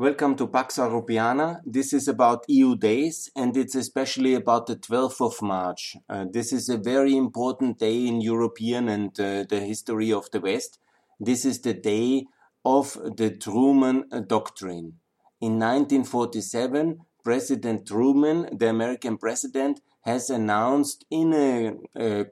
Welcome to Pax Europiana. This is about EU days and it's especially about the 12th of March. Uh, this is a very important day in European and uh, the history of the West. This is the day of the Truman Doctrine. In 1947, President Truman, the American president, has announced in a, a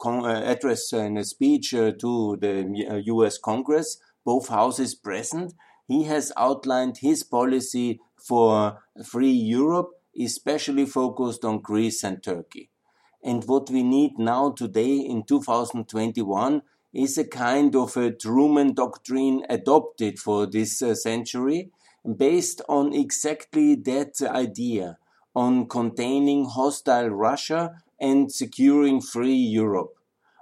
address in a speech uh, to the U.S. Uh, Congress, both houses present, he has outlined his policy for free Europe, especially focused on Greece and Turkey. And what we need now today in 2021 is a kind of a Truman doctrine adopted for this uh, century based on exactly that idea on containing hostile Russia and securing free Europe.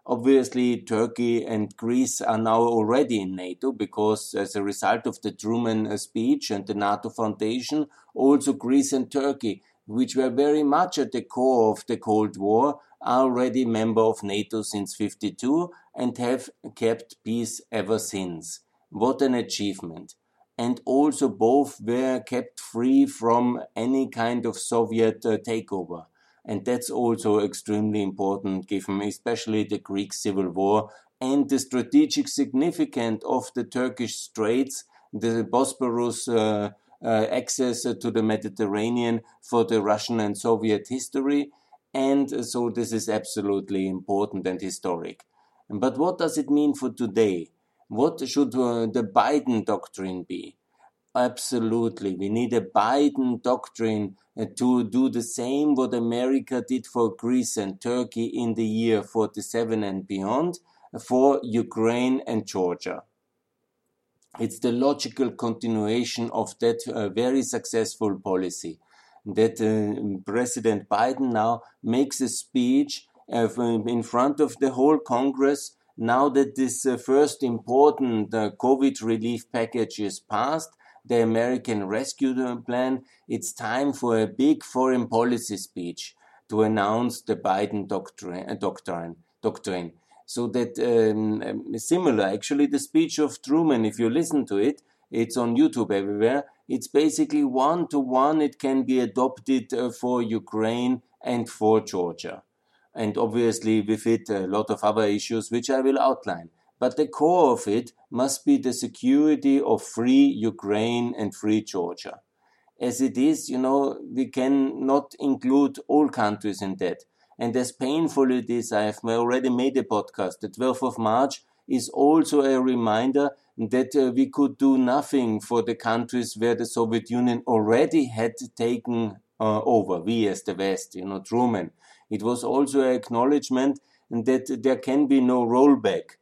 Obviously, Turkey and Greece are now already in NATO because, as a result of the Truman uh, speech and the NATO Foundation, also Greece and Turkey, which were very much at the core of the Cold War, are already member of NATO since 52 and have kept peace ever since. What an achievement! And also both were kept free from any kind of Soviet uh, takeover. And that's also extremely important given especially the Greek civil war and the strategic significance of the Turkish Straits, the Bosporus uh, uh, access to the Mediterranean for the Russian and Soviet history. And so this is absolutely important and historic. But what does it mean for today? What should uh, the Biden doctrine be? Absolutely. We need a Biden doctrine uh, to do the same what America did for Greece and Turkey in the year 47 and beyond for Ukraine and Georgia. It's the logical continuation of that uh, very successful policy that uh, President Biden now makes a speech in front of the whole Congress now that this uh, first important uh, COVID relief package is passed, the American Rescue Plan, it's time for a big foreign policy speech to announce the Biden doctrine. Doctrine, doctrine. So that um, um, similar, actually, the speech of Truman. If you listen to it, it's on YouTube everywhere. It's basically one to one. It can be adopted uh, for Ukraine and for Georgia and obviously with it a lot of other issues which I will outline. But the core of it must be the security of free Ukraine and free Georgia. As it is, you know, we cannot include all countries in that. And as painful it is, I have already made a podcast. The 12th of March is also a reminder that uh, we could do nothing for the countries where the Soviet Union already had taken uh, over. We as the West, you know, Truman. It was also an acknowledgement that there can be no rollback.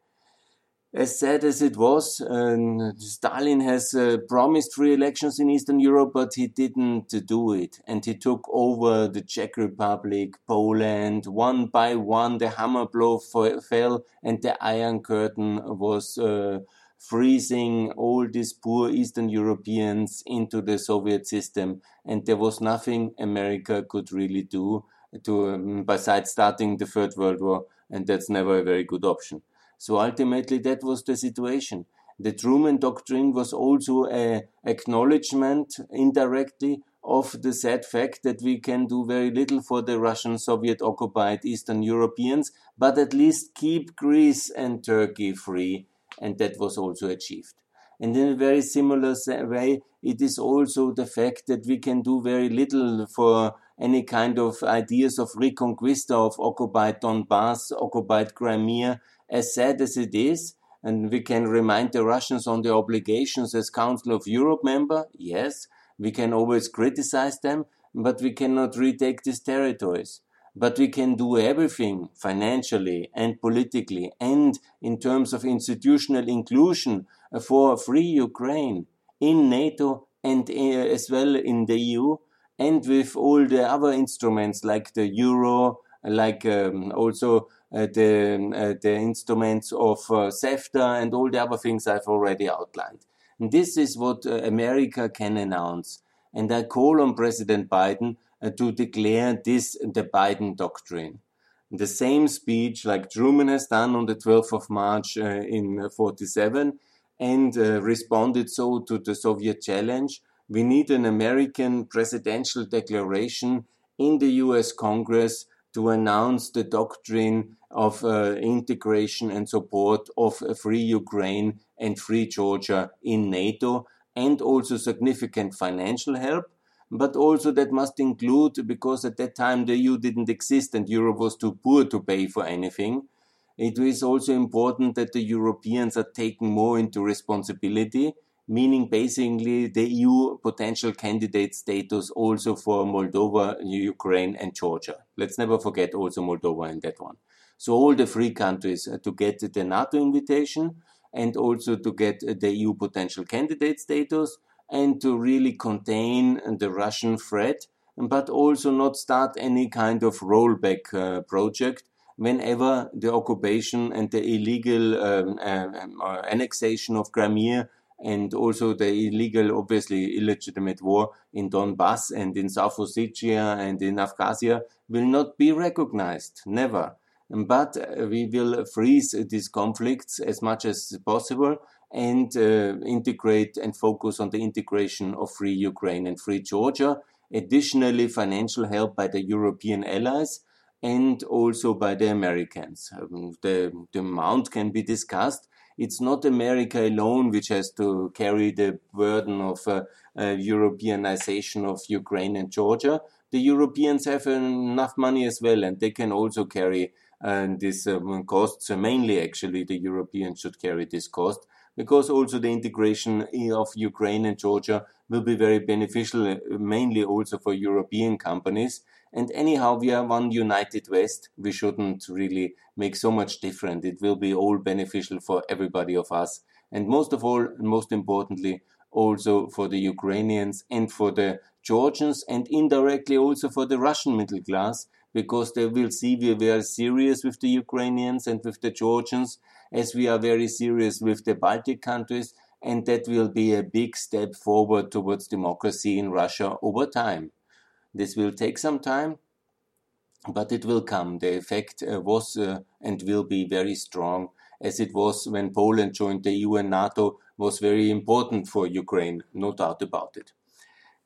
As sad as it was, uh, Stalin has uh, promised free elections in Eastern Europe, but he didn't do it. And he took over the Czech Republic, Poland, one by one. The hammer blow fell, and the Iron Curtain was uh, freezing all these poor Eastern Europeans into the Soviet system. And there was nothing America could really do to um, besides starting the Third World War, and that's never a very good option. So ultimately, that was the situation. The Truman Doctrine was also a acknowledgement indirectly of the sad fact that we can do very little for the Russian Soviet occupied Eastern Europeans, but at least keep Greece and Turkey free, and that was also achieved. And in a very similar way, it is also the fact that we can do very little for any kind of ideas of reconquista of occupied Donbass, occupied Crimea, as sad as it is. And we can remind the Russians on their obligations as Council of Europe member. Yes, we can always criticize them, but we cannot retake these territories. But we can do everything financially and politically and in terms of institutional inclusion for a free Ukraine in NATO and uh, as well in the EU and with all the other instruments like the euro, like um, also uh, the, uh, the instruments of uh, CEFTA and all the other things I've already outlined. And this is what uh, America can announce. And I call on President Biden uh, to declare this the Biden doctrine. The same speech like Truman has done on the 12th of March uh, in 47 and responded so to the Soviet challenge We need an American presidential declaration in the US Congress to announce the doctrine of uh, integration and support of a free Ukraine and free Georgia in NATO and also significant financial help. But also that must include, because at that time the EU didn't exist and Europe was too poor to pay for anything. It is also important that the Europeans are taken more into responsibility meaning basically the EU potential candidate status also for Moldova, Ukraine, and Georgia. Let's never forget also Moldova in that one. So all the three countries uh, to get the NATO invitation and also to get the EU potential candidate status and to really contain the Russian threat, but also not start any kind of rollback uh, project whenever the occupation and the illegal um, uh, annexation of Crimea and also the illegal, obviously illegitimate war in Donbass and in South Ossetia and in Abkhazia will not be recognized, never. But uh, we will freeze these conflicts as much as possible and uh, integrate and focus on the integration of free Ukraine and free Georgia. Additionally, financial help by the European allies and also by the Americans. Um, the, the amount can be discussed, it's not America alone which has to carry the burden of uh, uh, Europeanization of Ukraine and Georgia. The Europeans have enough money as well, and they can also carry uh, this um, costs. mainly, actually, the Europeans should carry this cost because also the integration of Ukraine and Georgia will be very beneficial, uh, mainly also for European companies. And anyhow, we are one united West. We shouldn't really make so much different. It will be all beneficial for everybody of us. And most of all, most importantly, also for the Ukrainians and for the Georgians and indirectly also for the Russian middle class because they will see we are very serious with the Ukrainians and with the Georgians as we are very serious with the Baltic countries and that will be a big step forward towards democracy in Russia over time. This will take some time, but it will come. The effect uh, was uh, and will be very strong, as it was when Poland joined the EU and NATO, was very important for Ukraine, no doubt about it.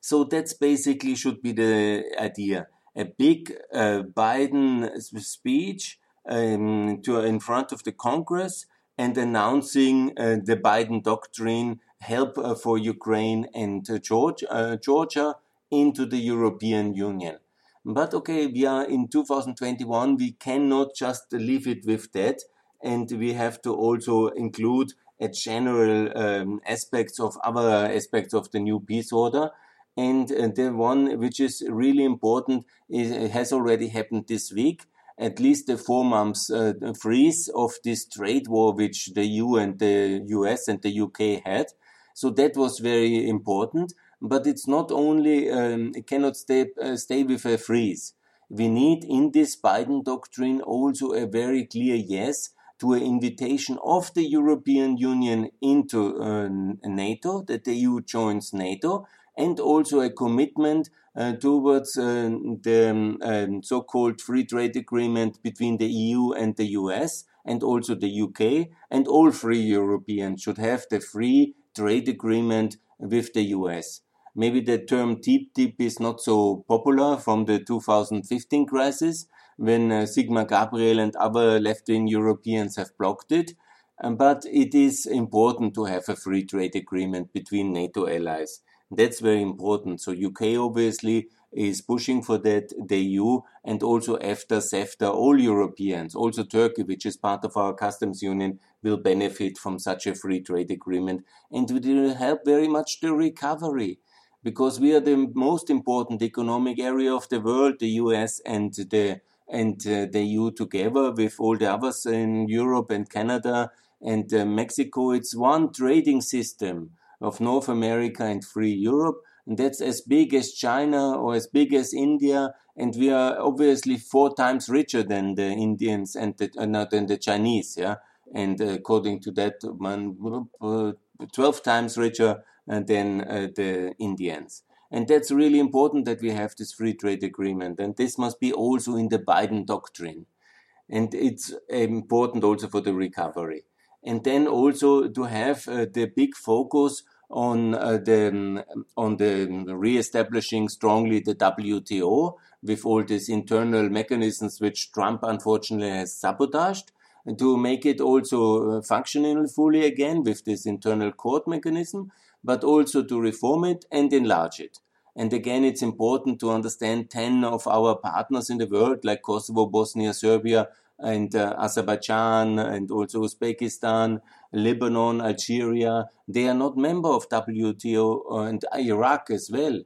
So that's basically should be the idea. A big uh, Biden speech um, to in front of the Congress and announcing uh, the Biden doctrine, help uh, for Ukraine and uh, Georgia, Georgia into the European Union. But okay, we are in 2021, we cannot just leave it with that. And we have to also include a general um, aspects of other aspects of the new peace order. And uh, the one which is really important is, has already happened this week. At least the four months uh, freeze of this trade war which the EU and the US and the UK had. So that was very important but it's not only um, it cannot stay uh, stay with a freeze. We need in this Biden doctrine also a very clear yes to an invitation of the European Union into uh, NATO, that the EU joins NATO, and also a commitment uh, towards uh, the um, so-called free trade agreement between the EU and the US, and also the UK, and all free Europeans should have the free trade agreement with the US. Maybe the term TTIP is not so popular from the 2015 crisis when uh, Sigmar Gabriel and other left-wing Europeans have blocked it. Um, but it is important to have a free trade agreement between NATO allies. That's very important. So UK obviously is pushing for that, the EU and also EFTA, CEFTA, all Europeans, also Turkey, which is part of our customs union, will benefit from such a free trade agreement and it will help very much the recovery because we are the most important economic area of the world, the US and the and uh, the EU together with all the others in Europe and Canada and uh, Mexico. It's one trading system of North America and free Europe. And that's as big as China or as big as India. And we are obviously four times richer than the Indians and the, uh, not than the Chinese. Yeah. And uh, according to that, man, uh, 12 times richer than uh, the Indians. And that's really important that we have this free trade agreement. And this must be also in the Biden doctrine. And it's important also for the recovery. And then also to have uh, the big focus on uh, the on the re-establishing strongly the WTO with all these internal mechanisms which Trump unfortunately has sabotaged to make it also uh, functional fully again with this internal court mechanism, but also to reform it and enlarge it. And again, it's important to understand 10 of our partners in the world, like Kosovo, Bosnia, Serbia, and uh, Azerbaijan, and also Uzbekistan, Lebanon, Algeria, they are not member of WTO and Iraq as well.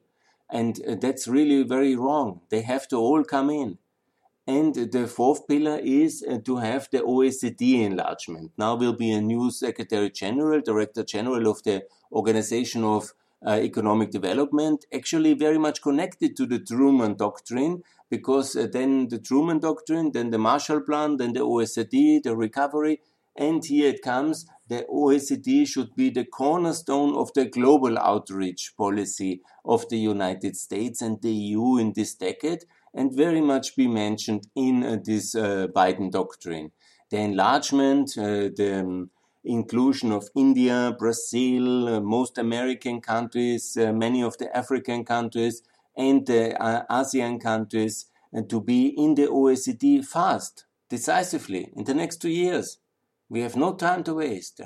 And uh, that's really very wrong. They have to all come in. And the fourth pillar is uh, to have the OECD enlargement. Now will be a new Secretary General, Director General of the Organization of uh, Economic Development, actually very much connected to the Truman Doctrine, because uh, then the Truman Doctrine, then the Marshall Plan, then the OECD, the recovery, and here it comes the OECD should be the cornerstone of the global outreach policy of the United States and the EU in this decade and very much be mentioned in uh, this uh, Biden doctrine. The enlargement, uh, the um, inclusion of India, Brazil, uh, most American countries, uh, many of the African countries, and the uh, ASEAN countries to be in the OECD fast, decisively, in the next two years. We have no time to waste.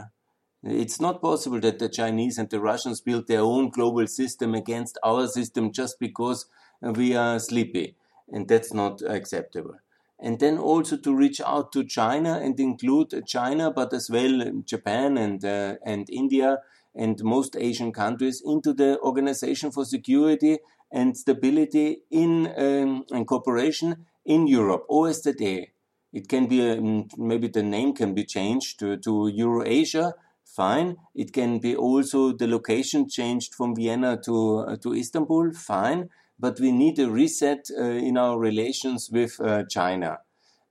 It's not possible that the Chinese and the Russians build their own global system against our system just because we are sleepy and that's not acceptable. And then also to reach out to China and include China, but as well Japan and uh, and India and most Asian countries into the Organization for Security and Stability in um, cooperation in Europe, OSCE. It can be um, maybe the name can be changed to, to Eurasia. Fine. It can be also the location changed from Vienna to uh, to Istanbul. Fine but we need a reset uh, in our relations with uh, China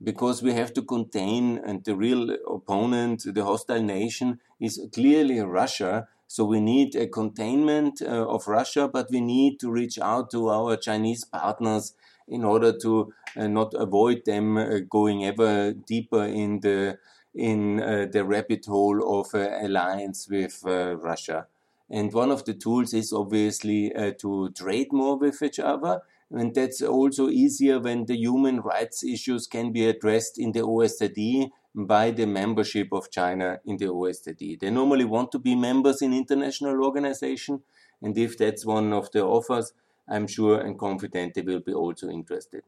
because we have to contain and the real opponent, the hostile nation is clearly Russia. So we need a containment uh, of Russia, but we need to reach out to our Chinese partners in order to uh, not avoid them uh, going ever deeper in the in uh, the rabbit hole of alliance with Russia. And one of the tools is obviously uh, to trade more with each other. And that's also easier when the human rights issues can be addressed in the OSCE by the membership of China in the OSCE. They normally want to be members in international organization. And if that's one of the offers, I'm sure and confident they will be also interested.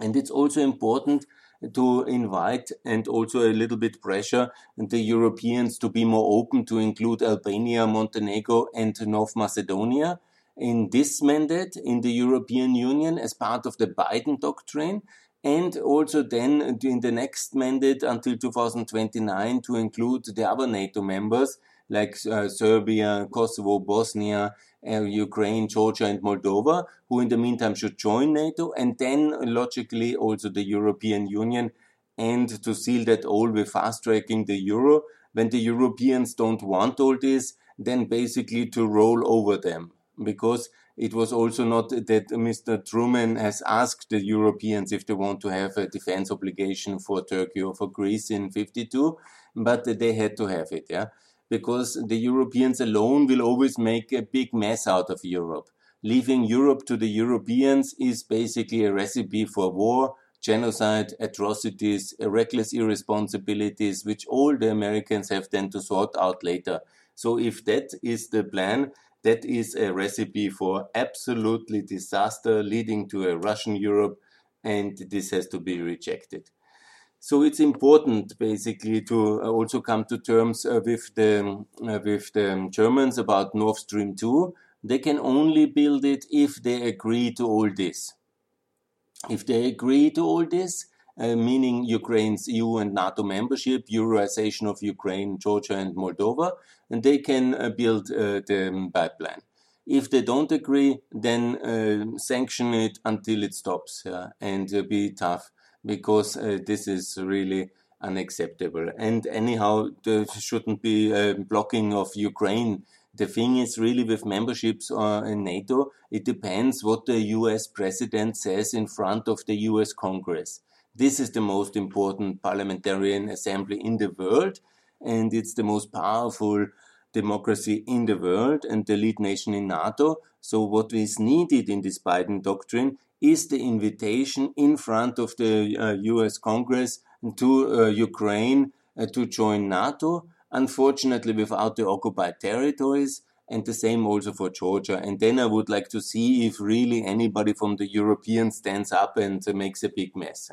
And it's also important to invite and also a little bit pressure the Europeans to be more open to include Albania, Montenegro, and North Macedonia in this mandate in the European Union as part of the Biden doctrine. And also then in the next mandate until 2029 to include the other NATO members like uh, Serbia, Kosovo, Bosnia, uh, Ukraine, Georgia, and Moldova, who in the meantime should join NATO, and then logically also the European Union, and to seal that all with fast tracking the euro. When the Europeans don't want all this, then basically to roll over them. Because it was also not that Mr. Truman has asked the Europeans if they want to have a defense obligation for Turkey or for Greece in 52, but they had to have it. Yeah because the Europeans alone will always make a big mess out of Europe. Leaving Europe to the Europeans is basically a recipe for war, genocide, atrocities, reckless irresponsibilities, which all the Americans have then to sort out later. So if that is the plan, that is a recipe for absolutely disaster leading to a Russian Europe, and this has to be rejected. So it's important basically to uh, also come to terms uh, with the uh, with the Germans about Nord Stream 2. They can only build it if they agree to all this. If they agree to all this, uh, meaning Ukraine's EU and NATO membership, Euroization of Ukraine, Georgia, and Moldova, and they can uh, build uh, the pipeline. If they don't agree, then sanction it until it stops and be tough because uh, this is really unacceptable. And anyhow, there shouldn't be a blocking of Ukraine. The thing is really with memberships uh, in NATO, it depends what the US president says in front of the US Congress. This is the most important parliamentarian assembly in the world, and it's the most powerful democracy in the world and the lead nation in NATO. So what is needed in this Biden doctrine is the invitation in front of the uh, US Congress to uh, Ukraine uh, to join NATO, unfortunately without the occupied territories, and the same also for Georgia. And then I would like to see if really anybody from the European stands up and makes a big mess.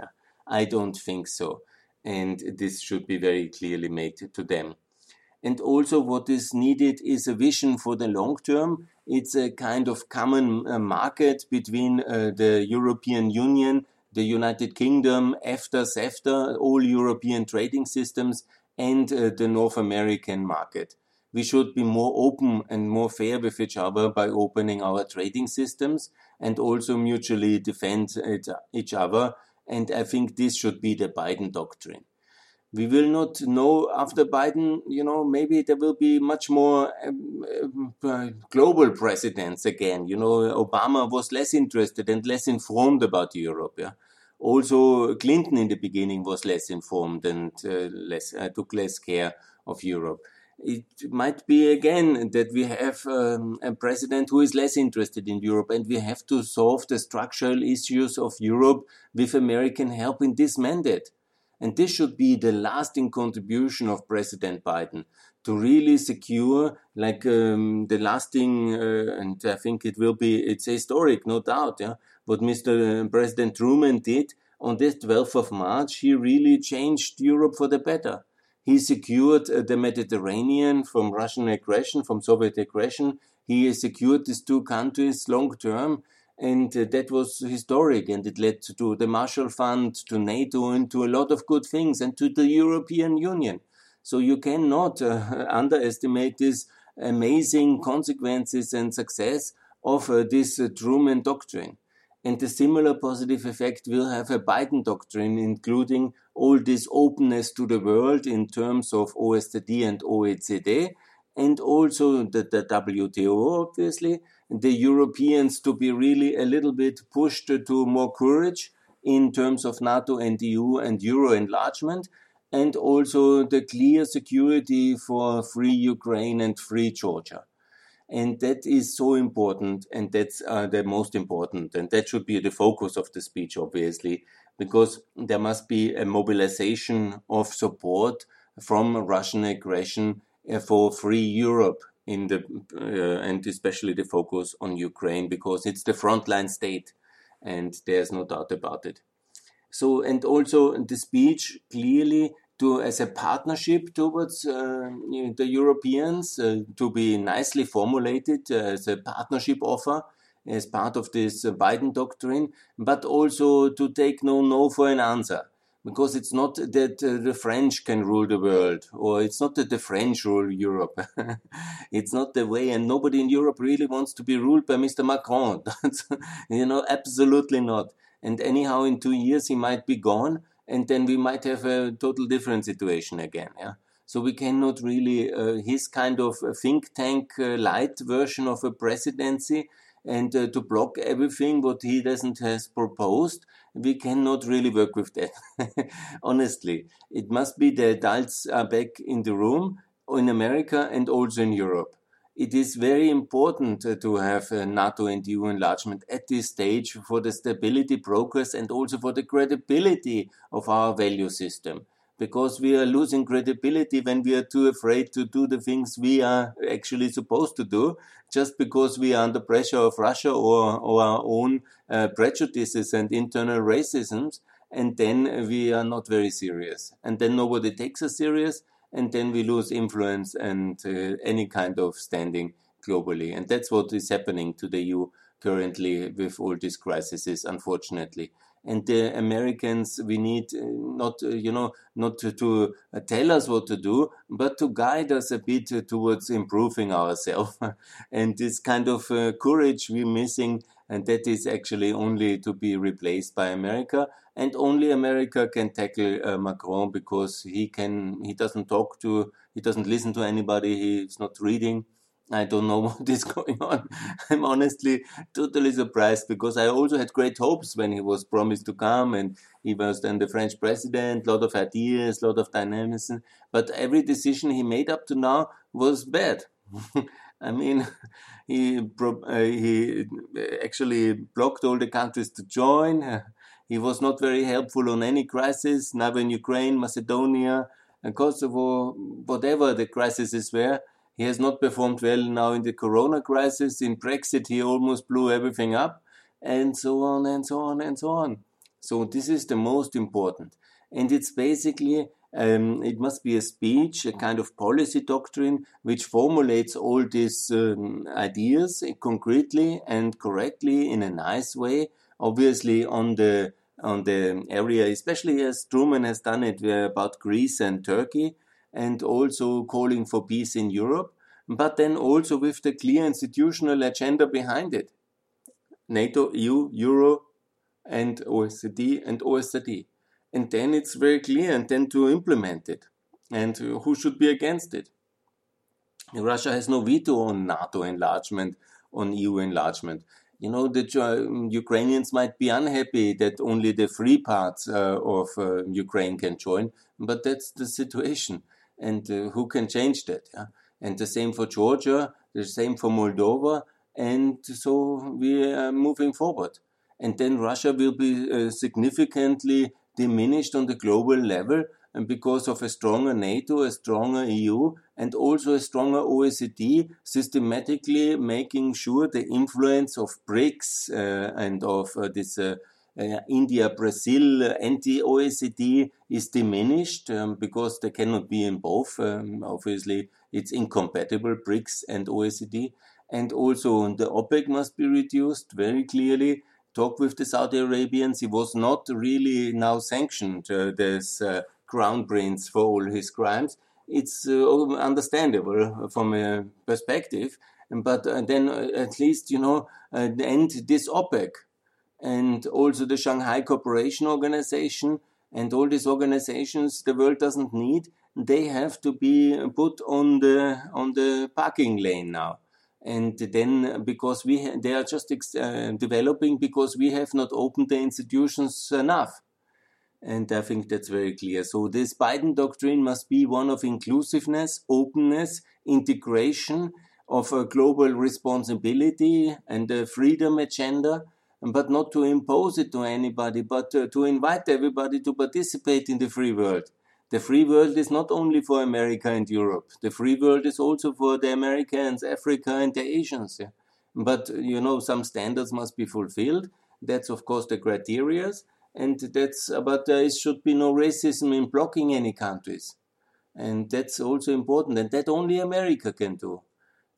I don't think so. And this should be very clearly made to them. And also, what is needed is a vision for the long term. It's a kind of common uh, market between uh, the European Union, the United Kingdom, EFTA, CEFTA, all European trading systems, and uh, the North American market. We should be more open and more fair with each other by opening our trading systems and also mutually defend each other. And I think this should be the Biden doctrine we will not know after Biden, you know, maybe there will be much more um, uh, global presidents again. You know, Obama was less interested and less informed about Europe. Yeah. Also, Clinton in the beginning was less informed and uh, less uh, took less care of Europe. It might be again that we have um, a president who is less interested in Europe, and we have to solve the structural issues of Europe with American help in this mandate and this should be the lasting contribution of President Biden to really secure like um, the lasting, uh, and I think it will be, it's historic, no doubt, yeah, what Mr. President Truman did on this 12th of March, he really changed Europe for the better. He secured uh, the Mediterranean from Russian aggression, from Soviet aggression. He secured these two countries long term and uh, that was historic and it led to the Marshall Fund, to NATO, and to a lot of good things, and to the European Union. So you cannot uh, underestimate these amazing consequences and success of uh, this uh, Truman doctrine. And the similar positive effect will have a Biden doctrine, including all this openness to the world in terms of OSCE and OECD, and also the, the WTO, obviously, the Europeans to be really a little bit pushed to more courage in terms of NATO and EU and Euro enlargement, and also the clear security for free Ukraine and free Georgia. And that is so important, and that's uh, the most important, and that should be the focus of the speech, obviously, because there must be a mobilization of support from Russian aggression uh, for free Europe in the uh, and especially the focus on Ukraine because it's the frontline state, and there's no doubt about it. So and also the speech clearly to as a partnership towards uh, the Europeans uh, to be nicely formulated as a partnership offer as part of this Biden doctrine, but also to take no no for an answer because it's not that uh, the French can rule the world, or it's not that the French rule Europe. it's not the way, and nobody in Europe really wants to be ruled by Mr. Macron. you know, absolutely not. And anyhow, in two years he might be gone, and then we might have a total different situation again. Yeah. So we cannot really uh, his kind of think tank uh, light version of a presidency and uh, to block everything what he doesn't has proposed we cannot really work with that honestly. It must be the adults are back in the room in america and also in europe. It is very important uh, to have uh, NATO and EU enlargement at this stage for the stability, progress, and also for the credibility of our value system because we are losing credibility when we are too afraid to do the things we are actually supposed to do just because we are under pressure of Russia or, or our own uh, prejudices and internal racisms. And then we are not very serious. And then nobody takes us serious. And then we lose influence and uh, any kind of standing globally. And that's what is happening to the EU currently with all these crises, unfortunately and the Americans, we need uh, not, uh, you know, not to, uh, tell us what to do, but to guide us a bit towards improving ourselves. and this kind of uh, courage we're missing, and that is actually only to be replaced by America. And only America can tackle uh, Macron because he can, he doesn't talk to, he doesn't listen to anybody, he's not reading I don't know what is going on. I'm honestly totally surprised because I also had great hopes when he was promised to come and he was then the French president, a lot of ideas, a lot of dynamism. But every decision he made up to now was bad. I mean, he uh, he actually blocked all the countries to join. he was not very helpful on any crisis, neither in Ukraine, Macedonia, and Kosovo, whatever the crises were. He has not performed well now in the corona crisis. In Brexit, he almost blew everything up, and so on and so on and so on. So this is the most important. And it's basically, um, it must be a speech, a kind of policy doctrine, which formulates all these um, ideas concretely and correctly in a nice way. Obviously, on the on the area, especially as Truman has done it uh, about Greece and Turkey, and also calling for peace in Europe, but then also with the clear institutional agenda behind it. NATO, EU, Euro, and OECD and OSCE. And then it's very clear, and then to implement it. And who should be against it? Russia has no veto on NATO enlargement, on EU enlargement. You know, the Ukrainians might be unhappy that only the free parts uh, of uh, Ukraine can join, but that's the situation and uh, who can change that? Yeah? And the same for Georgia, the same for Moldova, and so we are moving forward. And then Russia will be uh, significantly diminished on the global level and because of a stronger NATO, a stronger EU, and also a stronger OECD, systematically making sure the influence of BRICS uh, and of uh, this uh, uh, India, Brazil, anti OECD is diminished um, because they cannot be in both. Um, obviously, it's incompatible, BRICS and OECD. And also, the OPEC must be reduced very clearly. Talk with the Saudi Arabians. He was not really now sanctioned, uh, this uh, crown prince, for all his crimes. It's uh, understandable from a perspective. But uh, then, uh, at least, you know, end this OPEC and also the Shanghai Cooperation Organization and all these organizations the world doesn't need they have to be put on the on the parking lane now. And then because we they are just uh, developing because we have not opened the institutions enough. And i think that's very clear. So this biden doctrine must be one of inclusiveness openness integration of a global responsibility and a freedom agenda but not to impose it to anybody, but uh, to invite everybody to participate in the free world. The free world is not only for America and Europe. The free world is also for the Americans, Africa, and the Asians. Yeah? But you know, some standards must be fulfilled. That's of course the criteria, and that's. But there should be no racism in blocking any countries, and that's also important. And that only America can do.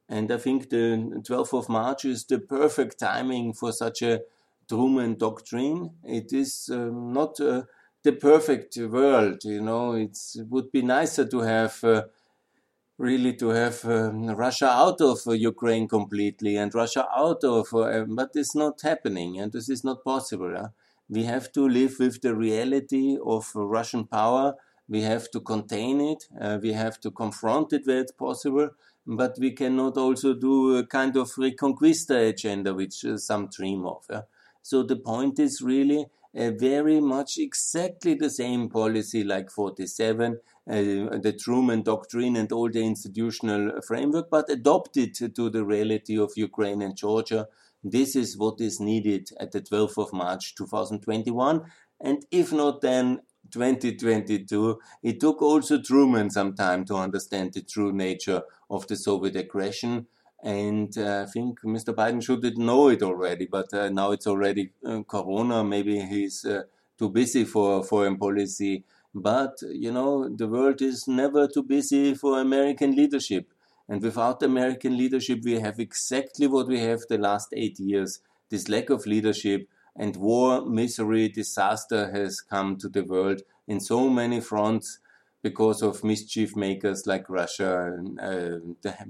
And I think the 12th of March is the perfect timing for such a Truman doctrine. It is um, not uh, the perfect world, you know. It's, it would be nicer to have uh, really to have um, Russia out of uh, Ukraine completely and Russia out of, uh, but it's not happening and this is not possible. We have to live with the reality of Russian power. We have to contain it. Uh, we have to confront it where it's possible but we cannot also do a kind of reconquista agenda, which uh, some dream of. So the point is really uh, very much exactly the same policy like 47, uh, the Truman Doctrine and all the institutional framework, but adopted to the reality of Ukraine and Georgia. This is what is needed at the 12th of March 2021. And if not, then 2022. It took also Truman some time to understand the true nature of the Soviet aggression. And uh, I think Mr. Biden should know it already, but uh, now it's already uh, Corona. Maybe he's too busy for foreign policy. But, you know, the world is never too busy for American leadership. And without American leadership, we have exactly what we have the last eight years this lack of leadership and war, misery, disaster has come to the world in so many fronts because of mischief makers like Russia, uh,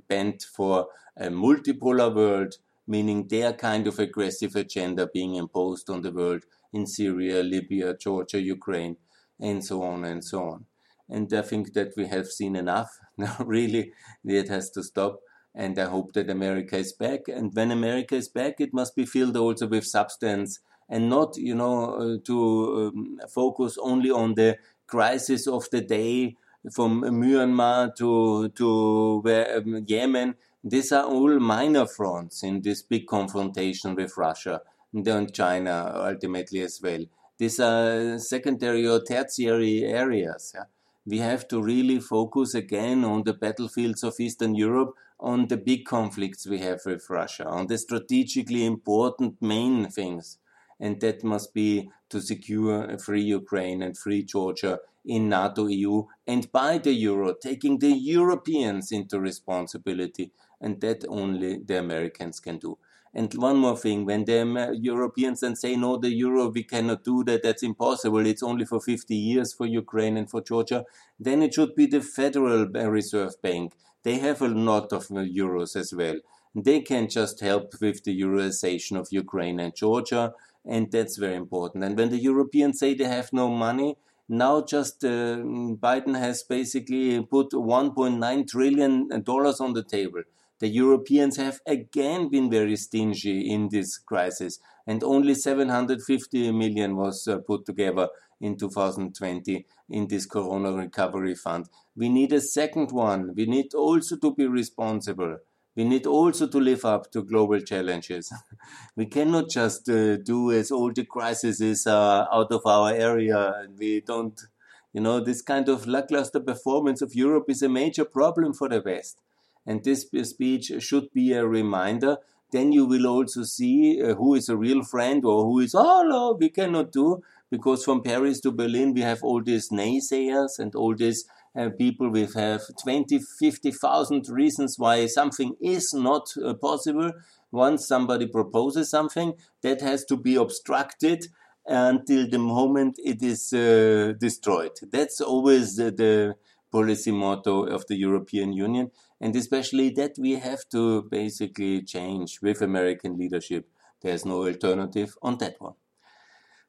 bent for a multipolar world, meaning their kind of aggressive agenda being imposed on the world in Syria, Libya, Georgia, Ukraine, and so on and so on. And I think that we have seen enough. Now, really, it has to stop. and I hope that America is back. And when America is back, it must be filled also with substance and not, you know, uh, to um, focus only on the crisis of the day from Myanmar to to um, Yemen. These are all minor fronts in this big confrontation with Russia and China ultimately as well. These are secondary or tertiary areas. Yeah? We have to really focus again on the battlefields of Eastern Europe, on the big conflicts we have with Russia, on the strategically important main things and that must be to secure a free Ukraine and free Georgia in NATO EU and by the euro, taking the Europeans into responsibility, and that only the Americans can do. And one more thing, when the Europeans then say, no, the euro, we cannot do that, that's impossible, it's only for 50 years for Ukraine and for Georgia, then it should be the Federal Reserve Bank. They have a lot of uh, euros as well. They can just help with the euroization of Ukraine and Georgia and that's very important. And when the Europeans say they have no money, now just uh, Biden has basically put 1.9 trillion dollars on the table. The Europeans have again been very stingy in this crisis, and only 750 million was uh, put together in 2020 in this Corona Recovery Fund. We need a second one. We need also to be responsible we need also to live up to global challenges. we cannot just uh, do as all the crises uh, out of our area. We don't, you know, this kind of lackluster performance of Europe is a major problem for the West. And this speech should be a reminder. Then you will also see uh, who is a real friend or who is, oh no, we cannot do. Because from Paris to Berlin, we have all these naysayers and all these uh, people will have 20, 50,000 reasons why something is not uh, possible. Once somebody proposes something, that has to be obstructed until the moment it is uh, destroyed. That's always the, the policy motto of the European Union. And especially that we have to basically change with American leadership. There's no alternative on that one.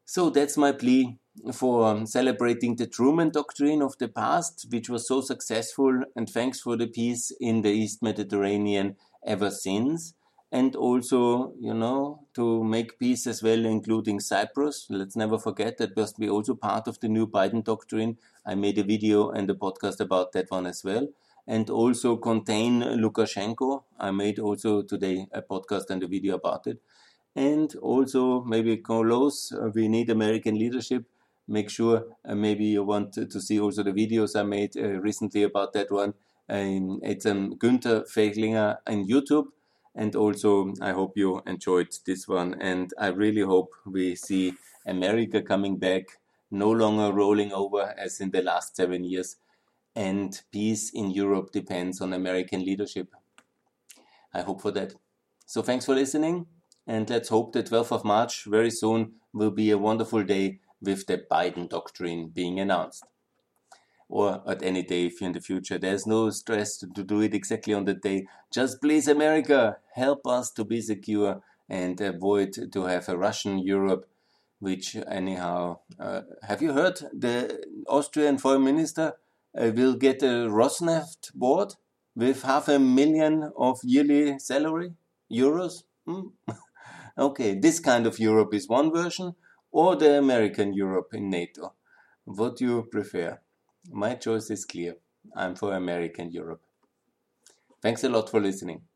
So that's my plea for um, celebrating the Truman Doctrine of the past, which was so successful, and thanks for the peace in the East Mediterranean ever since. And also, you know, to make peace as well, including Cyprus. Let's never forget that must be also part of the new Biden doctrine. I made a video and a podcast about that one as well. And also contain Lukashenko. I made also today a podcast and a video about it. And also, maybe close, we need American leadership make sure uh, maybe you want to see also the videos I made uh, recently about that one. Um, it's um, Günther Fehlinger on YouTube. And also, I hope you enjoyed this one. And I really hope we see America coming back, no longer rolling over as in the last seven years. And peace in Europe depends on American leadership. I hope for that. So, thanks for listening. And let's hope the 12th of March very soon will be a wonderful day with the Biden doctrine being announced. Or at any day if in the future. There's no stress to, to do it exactly on the day. Just please, America, help us to be secure and avoid to have a Russian Europe, which anyhow, uh, have you heard the Austrian foreign minister uh, will get a Rosneft board with half a million of yearly salary euros? Hmm? okay, this kind of Europe is one version or the American Europe in NATO? What do you prefer? My choice is clear. I'm for American Europe. Thanks a lot for listening.